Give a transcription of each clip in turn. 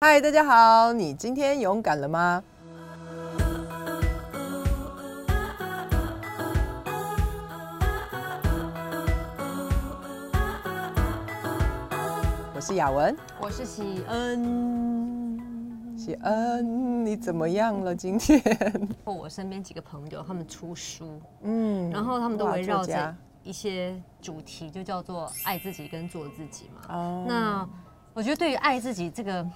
嗨，大家好，你今天勇敢了吗？我是雅文，我是喜恩。喜恩，你怎么样了？今天？我身边几个朋友，他们出书，嗯，然后他们都哇围绕着一些主题，就叫做爱自己跟做自己嘛。哦那我觉得对于爱自己这个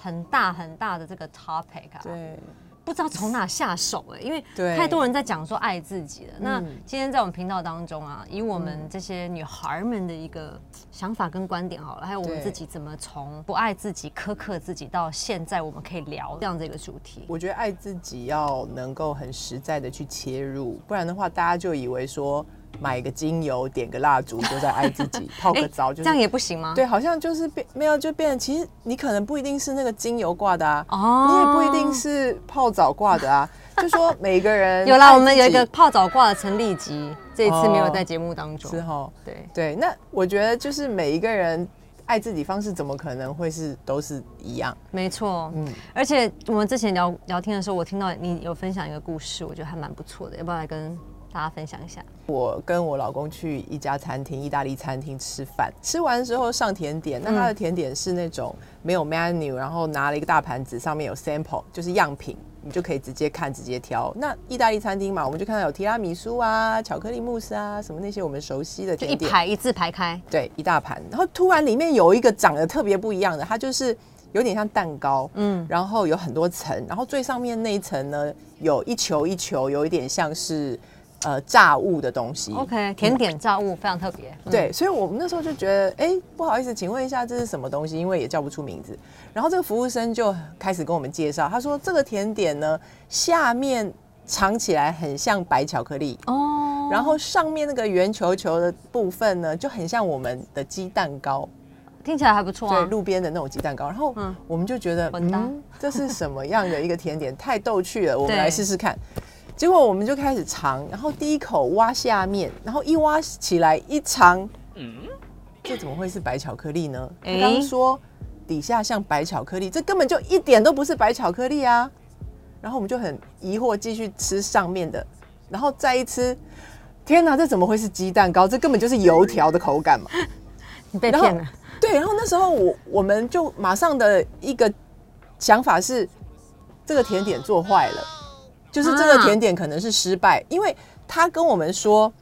很大很大的这个 topic 啊，对，不知道从哪下手哎、因为对。太多人在讲说爱自己了。那嗯。今天在我们频道当中啊，以我们这些女孩们的一个想法跟观点好了，还有我们自己怎么从不爱自己、苛刻自己，到现在我们可以聊这样的一个主题。我觉得爱自己要能够很实在的去切入，不然的话，大家就以为说买个精油、点个蜡烛就在爱自己，泡个哎澡就是这样也不行吗？对，好像就是变没有就变成，其实你可能不一定是那个精油挂的啊，哦你也不一定是泡澡挂的啊，就说每个人有啦，我们有一个泡澡挂的陈立吉，这一次没有哦在节目当中。之后，对，对，那我觉得就是每一个人爱自己方式怎么可能会是都是一样？没错。嗯，而且我们之前聊聊天的时候，我听到你有分享一个故事，我觉得还蛮不错的，要不要来跟大家分享一下？我跟我老公去一家餐厅，意大利餐厅吃饭，吃完之后上甜点，那它的甜点是那种没有 menu，然后拿了一个大盘子，上面有 sample，就是样品，你就可以直接看直接挑。那意大利餐厅嘛，我们就看到有提拉米苏啊、巧克力慕斯啊，什么那些我们熟悉的就一甜点，排一字排开，对，一大盘。然后突然里面有一个长得特别不一样的，它就是有点像蛋糕，嗯，然后有很多层，然后最上面那一层呢，有一球一球，有一点像是呃炸物的东西。OK，甜点炸物非常特别。嗯，对，所以我们那时候就觉得，哎，不好意思，请问一下这是什么东西？因为也叫不出名字。然后这个服务生就开始跟我们介绍，他说这个甜点呢，下面尝起来很像白巧克力，哦，然后上面那个圆球球的部分呢，就很像我们的鸡蛋糕，听起来还不错对，啊。路边的那种鸡蛋糕。然后嗯我们就觉得，嗯，这是什么样的一个甜点？太逗趣了，我们来试试看。结果我们就开始尝，然后第一口挖下面，然后一挖起来一尝，嗯这怎么会是白巧克力呢？刚刚说底下像白巧克力，这根本就一点都不是白巧克力啊！然后我们就很疑惑，继续吃上面的，然后再一吃，天哪，这怎么会是鸡蛋糕？这根本就是油条的口感嘛！你被骗了。对，然后那时候我我们就马上的一个想法是，这个甜点做坏了，就是这个啊甜点可能是失败，因为他跟我们说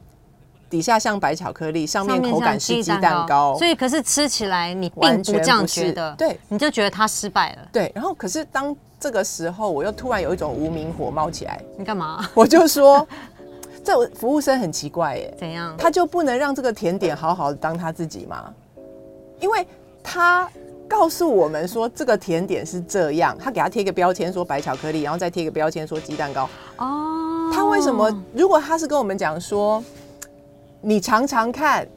底下像白巧克力，上面口感是鸡蛋糕，所以可是吃起来你并完不这样觉得，对，你就觉得它失败了。对，然后可是当这个时候，我又突然有一种无名火冒起来，你干嘛？我就说，这服务生很奇怪耶，怎样？他就不能让这个甜点好好的当他自己吗？因为他告诉我们说这个甜点是这样，他给他贴一个标签说白巧克力，然后再贴一个标签说鸡蛋糕。哦，他为什么？如果他是跟我们讲说，你尝尝看，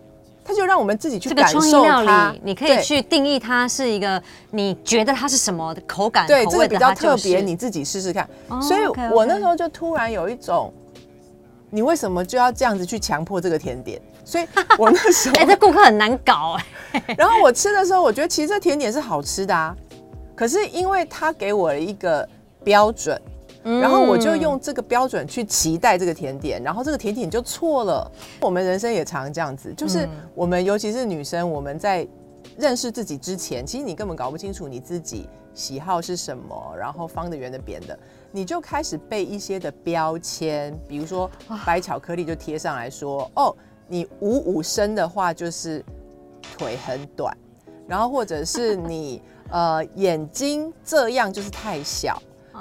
他就让我们自己去感受它，，你可以去定义它是一个你觉得它是什么的口感、对这个比较特别，你自己试试看。哦所以我那时候就突然有一种，你为什么就要这样子去强迫这个甜点？所以我那时候 哎、这顾客很难搞哎、然后我吃的时候，我觉得其实这甜点是好吃的啊，可是因为他给我了一个标准，然后我就用这个标准去期待这个甜点，然后这个甜点就错了。我们人生也常这样子，就是我们尤其是女生，我们在认识自己之前，其实你根本搞不清楚你自己喜好是什么，然后方的、圆的、扁的，你就开始背一些的标签，比如说白巧克力就贴上来说，哦，你五五身的话就是腿很短，然后或者是你呃眼睛这样就是太小，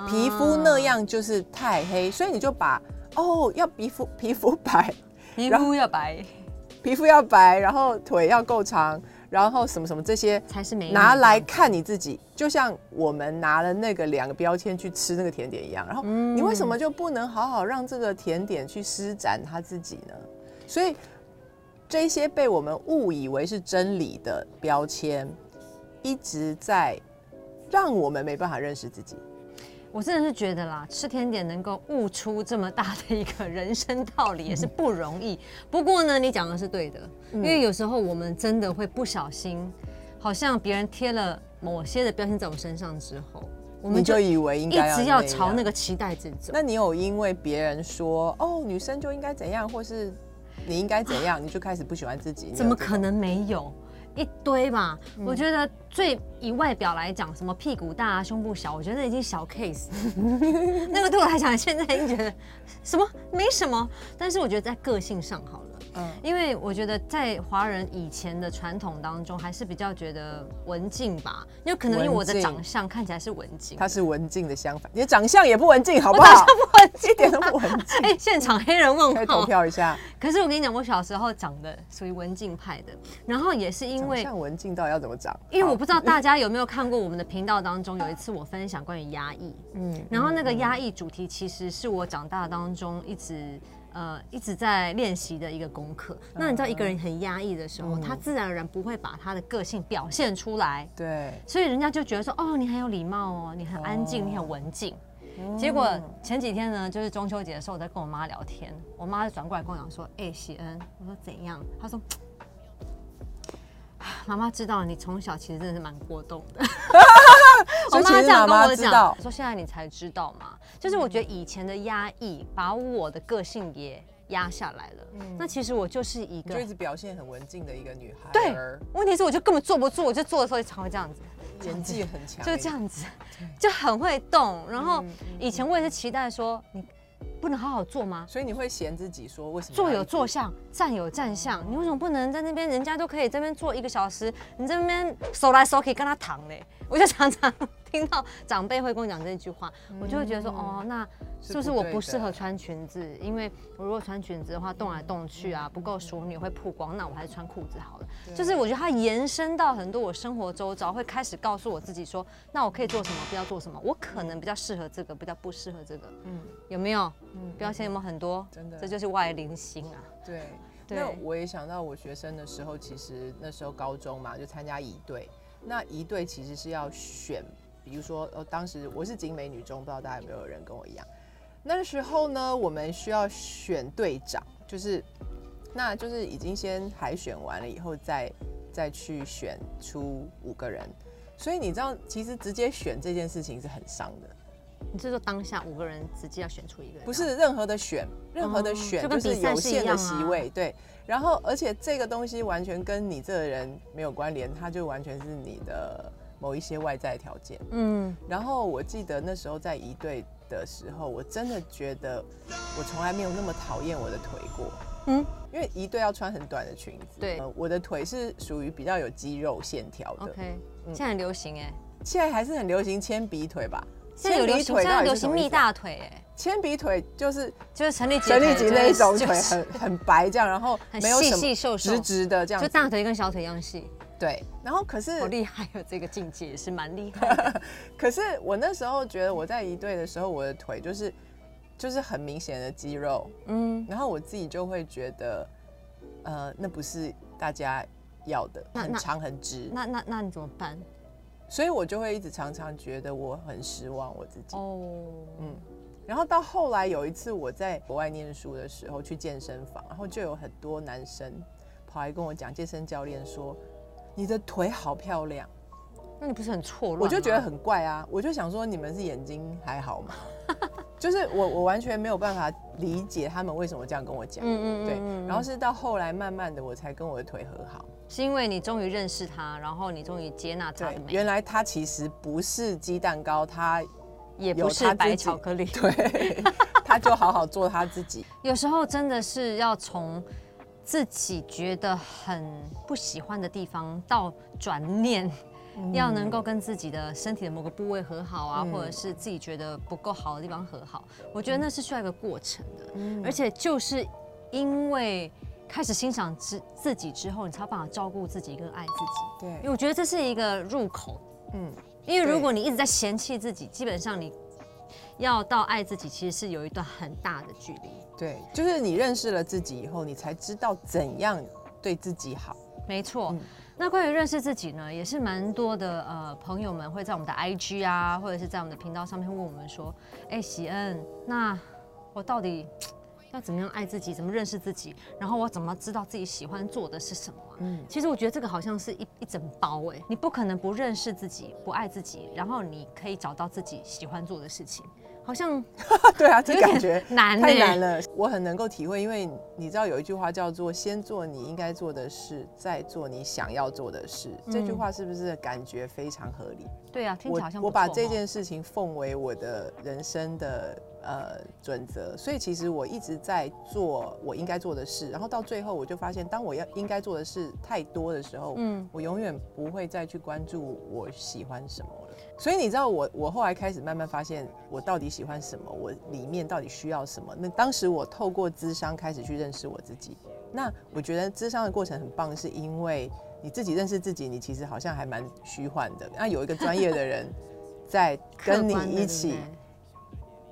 皮肤那样就是太黑，所以你就把哦要皮肤 皮肤白，皮然肤要白皮肤要白，然后腿要够长，然后什么什么这些才是美拿来看你自己，就像我们拿了那个两个标签去吃那个甜点一样。然后嗯你为什么就不能好好让这个甜点去施展它自己呢？所以这些被我们误以为是真理的标签，一直在让我们没办法认识自己。我真的是觉得啦，吃甜点能够悟出这么大的一个人生道理也是不容易。不过呢，你讲的是对的，因为有时候我们真的会不小心，好像别人贴了某些的标签在我身上之后，我们就以为应一该直要朝那个。个期待值走。那你有因为别人说哦女生就应该怎样，或是你应该怎样，你就开始不喜欢自己？怎么可能没有？一堆嘛，嗯我觉得最以外表来讲，什么屁股大、啊、胸部小，我觉得已经小 case。那个对我来讲，现在已经觉得什么没什么。但是我觉得在个性上好了，嗯因为我觉得在华人以前的传统当中，还是比较觉得文静吧。因为可能因为我的长相看起来是文静，他是文静的相反，你的长相也不文静，好不我长好？相不文静，一点都不文静。哎、现场黑人问可以投。票一下，可是我跟你讲，我小时候长得属于文静派的，然后也是因长为像文静到底要怎么长？因为我不知道大家有没有看过我们的频道当中，有一次我分享关于压抑，嗯然后那个压抑主题其实是我长大当中一直呃一直在练习的一个功课。那你知道一个人很压抑的时候，他自然而然不会把他的个性表现出来，对，所以人家就觉得说哦你很有礼貌哦，你很安静，你很文静。结果前几天呢，就是中秋节的时候，我在跟我妈聊天，我妈就转过来跟我讲说：“哎、喜恩，我说怎样？”她说：“妈妈知道你从小其实真的是蛮过动的。”我妈这样跟我讲说现在你才知道嘛，就是我觉得以前的压抑把我的个性也压下来了。嗯那其实我就是一个你就一直表现很文静的一个女孩对儿，问题是我就根本坐不住，我就坐的时候常会这样子。演技很强，就这。样子，就很会动。然嗯后以前我也是期待说，你不能好好做吗？所以你会嫌自己说为什么坐有坐相，站有站相，你为什么不能在那边？人家都可以这边坐一个小时，你这边手来手去跟他躺嘞。我就常常听到长辈会跟我讲这句话，我就会觉得说，哦，那是不是我不适合穿裙子？因为我如果穿裙子的话，动来动去啊，不够淑女会曝光，那我还是穿裤子好了。就是我觉得它延伸到很多我生活周遭，会开始告诉我自己说，那我可以做什么，不要做什么。我可能比较适合这个，比较不适合这个。嗯，有没有？嗯，标签有没有很多？真的这就是外灵心啊。对。对那我也想到我学生的时候，其实那时候高中嘛，就参加仪队。那仪队其实是要选，比如说，呃，当时我是景美女中，不知道大家有没有人跟我一样。那时候呢，我们需要选队长，就是，那就是已经先海选完了以后再，再去选出五个人。所以你知道，其实直接选这件事情是很伤的。你是说当下五个人直接要选出一个人？不是任何的选，任何的哦选就是有限的席位，对。然后，而且这个东西完全跟你这个人没有关联，它就完全是你的某一些外在条件。嗯，然后我记得那时候在一队的时候，我真的觉得我从来没有那么讨厌我的腿过。嗯？嗯，因为一队要穿很短的裙子，对。呃我的腿是属于比较有肌肉线条的。OK，现在很流行哎，现在还是很流行铅笔腿吧？现在有流行，现在流行蜜大腿哎，铅笔腿就是就是陈立杰陈立吉那一种腿就是很很白这样，然后很没有什么细细瘦瘦。直直的这样就，大腿跟小腿一样细，对。然后可是好厉害哦，这个境界也是蛮厉害的。可是我那时候觉得我在一队的时候，我的腿就是就是很明显的肌肉，嗯，然后我自己就会觉得，呃，那不是大家要的，很长很直，那那那你怎么办？所以我就会一直常常觉得我很失望我自己。哦，嗯，然后到后来有一次我在国外念书的时候去健身房，然后就有很多男生跑来跟我讲，健身教练说你的腿好漂亮，那你不是很错乱？我就觉得很怪啊，我就想说你们是眼睛还好吗？就是我我完全没有办法理解他们为什么这样跟我讲。嗯嗯对，嗯然后是到后来慢慢的我才跟我的腿和好。是因为你终于认识他，然后你终于接纳他对的，美，原来他其实不是鸡蛋糕，他也不是白巧克力。对，他就好好做他自己。有时候真的是要从自己觉得很不喜欢的地方到转念，要能够跟自己的身体的某个部位和好啊，嗯。或者是自己觉得不够好的地方和好。我觉得那是需要一个过程的，嗯。而且就是因为开始欣赏自自己之后，你才有办法照顾自己跟爱自己。对。因为，我觉得这是一个入口，嗯，因为如果你一直在嫌弃自己，基本上你要到爱自己，其实是有一段很大的距离。对，就是你认识了自己以后，你才知道怎样对自己好。没错。嗯那关于认识自己呢，也是蛮多的呃朋友们会在我们的 IG 啊，或者是在我们的频道上面问我们说，哎、喜恩，那我到底要怎么样爱自己，怎么认识自己，然后我怎么知道自己喜欢做的是什么啊、嗯其实我觉得这个好像是一一整包哎，你不可能不认识自己，不爱自己，然后你可以找到自己喜欢做的事情，好像 对啊，这有感觉点 难太欸难了。我很能够体会，因为你知道有一句话叫做“先做你应该做的事，再做你想要做的事”。这句嗯话是不是感觉非常合理？对啊，听起我来好像我把这件事情奉为我的人生的呃准则，所以其实我一直在做我应该做的事，然后到最后我就发现，当我要应该做的事太多的时候，嗯我永远不会再去关注我喜欢什么了。所以你知道我，我后来开始慢慢发现我到底喜欢什么，我里面到底需要什么。那当时我透过咨商开始去认识我自己。那我觉得咨商的过程很棒，是因为你自己认识自己，你其实好像还蛮虚幻的。那有一个专业的人在跟你一起，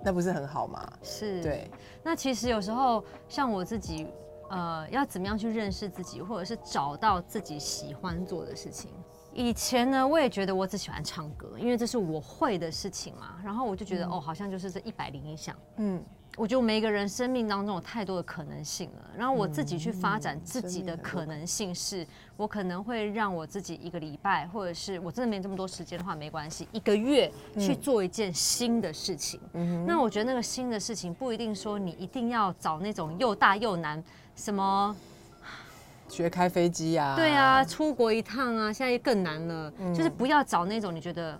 那不是很好吗？是，对，那其实有时候像我自己，呃，要怎么样去认识自己，或者是找到自己喜欢做的事情。以前呢，我也觉得我只喜欢唱歌，因为这是我会的事情嘛。然后我就觉得，哦，好像就是这一百零一项。嗯，我觉得每个人生命当中有太多的可能性了，然后我自己去发展自己的可能性是，我可能会让我自己一个礼拜，或者是我真的没这么多时间的话，没关系，一个月去做一件新的事情。那我觉得那个新的事情不一定说你一定要找那种又大又难，什么学开飞机啊，对啊，，出国一趟啊，现在更难了，就是不要找那种你觉得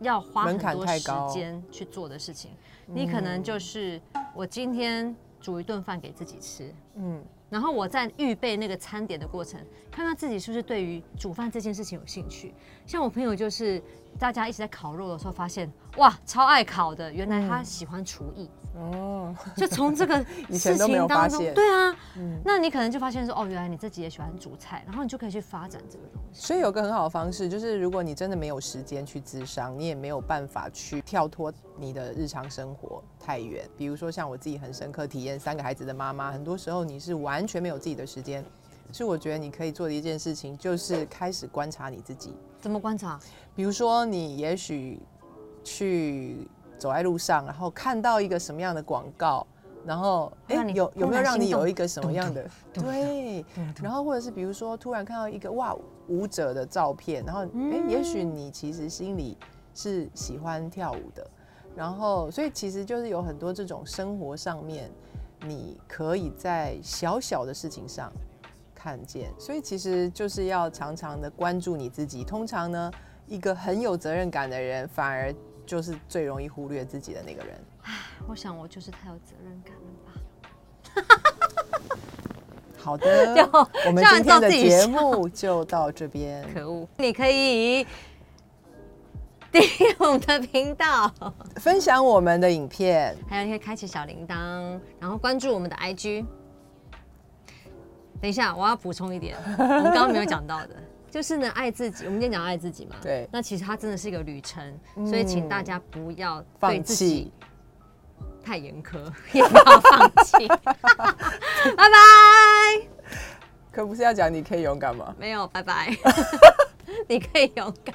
要花很多时间去做的事情。你可能就是我今天煮一顿饭给自己吃，嗯，然后我在预备那个餐点的过程，看看自己是不是对于煮饭这件事情有兴趣。像我朋友就是大家一直在烤肉的时候，发现哇，超爱烤的，原来他喜欢厨艺。哦，就从这个事 以前都没有情当中，发现嗯对啊，那你可能就发现说，哦，原来你自己也喜欢煮菜，然后你就可以去发展这个东西。所以有个很好的方式，就是如果你真的没有时间去咨商，你也没有办法去跳脱你的日常生活太远。比如说像我自己很深刻体验，三个孩子的妈妈，很多时候你是完全没有自己的时间。所以我觉得你可以做的一件事情，就是开始观察你自己。怎么观察？比如说，你也许去走在路上，然后看到一个什么样的广告，然后哎、有有没有让你有一个什么样的对？然后或者是比如说突然看到一个哇舞者的照片，然后哎、也许你其实心里是喜欢跳舞的，然后所以其实就是有很多这种生活上面，你可以在小小的事情上看见，所以其实就是要常常的关注你自己。通常呢，一个很有责任感的人，反而就是最容易忽略自己的那个人。我想我就是太有责任感了吧。好的 就，我们今天的节笑目就到这边。可恶！你可以 订阅我们的频道，分享我们的影片，还有你可以开启小铃铛，然后关注我们的 IG。等一下，我要补充一点，我们刚刚没有讲到的，就是呢，爱自己。我们今天讲爱自己嘛，对嗯那其实它真的是一个旅程，所以请大家不要对放自己弃。太严苛，也不要放弃。拜拜。可不是要讲你可以勇敢吗？没有，拜拜。你可以勇敢。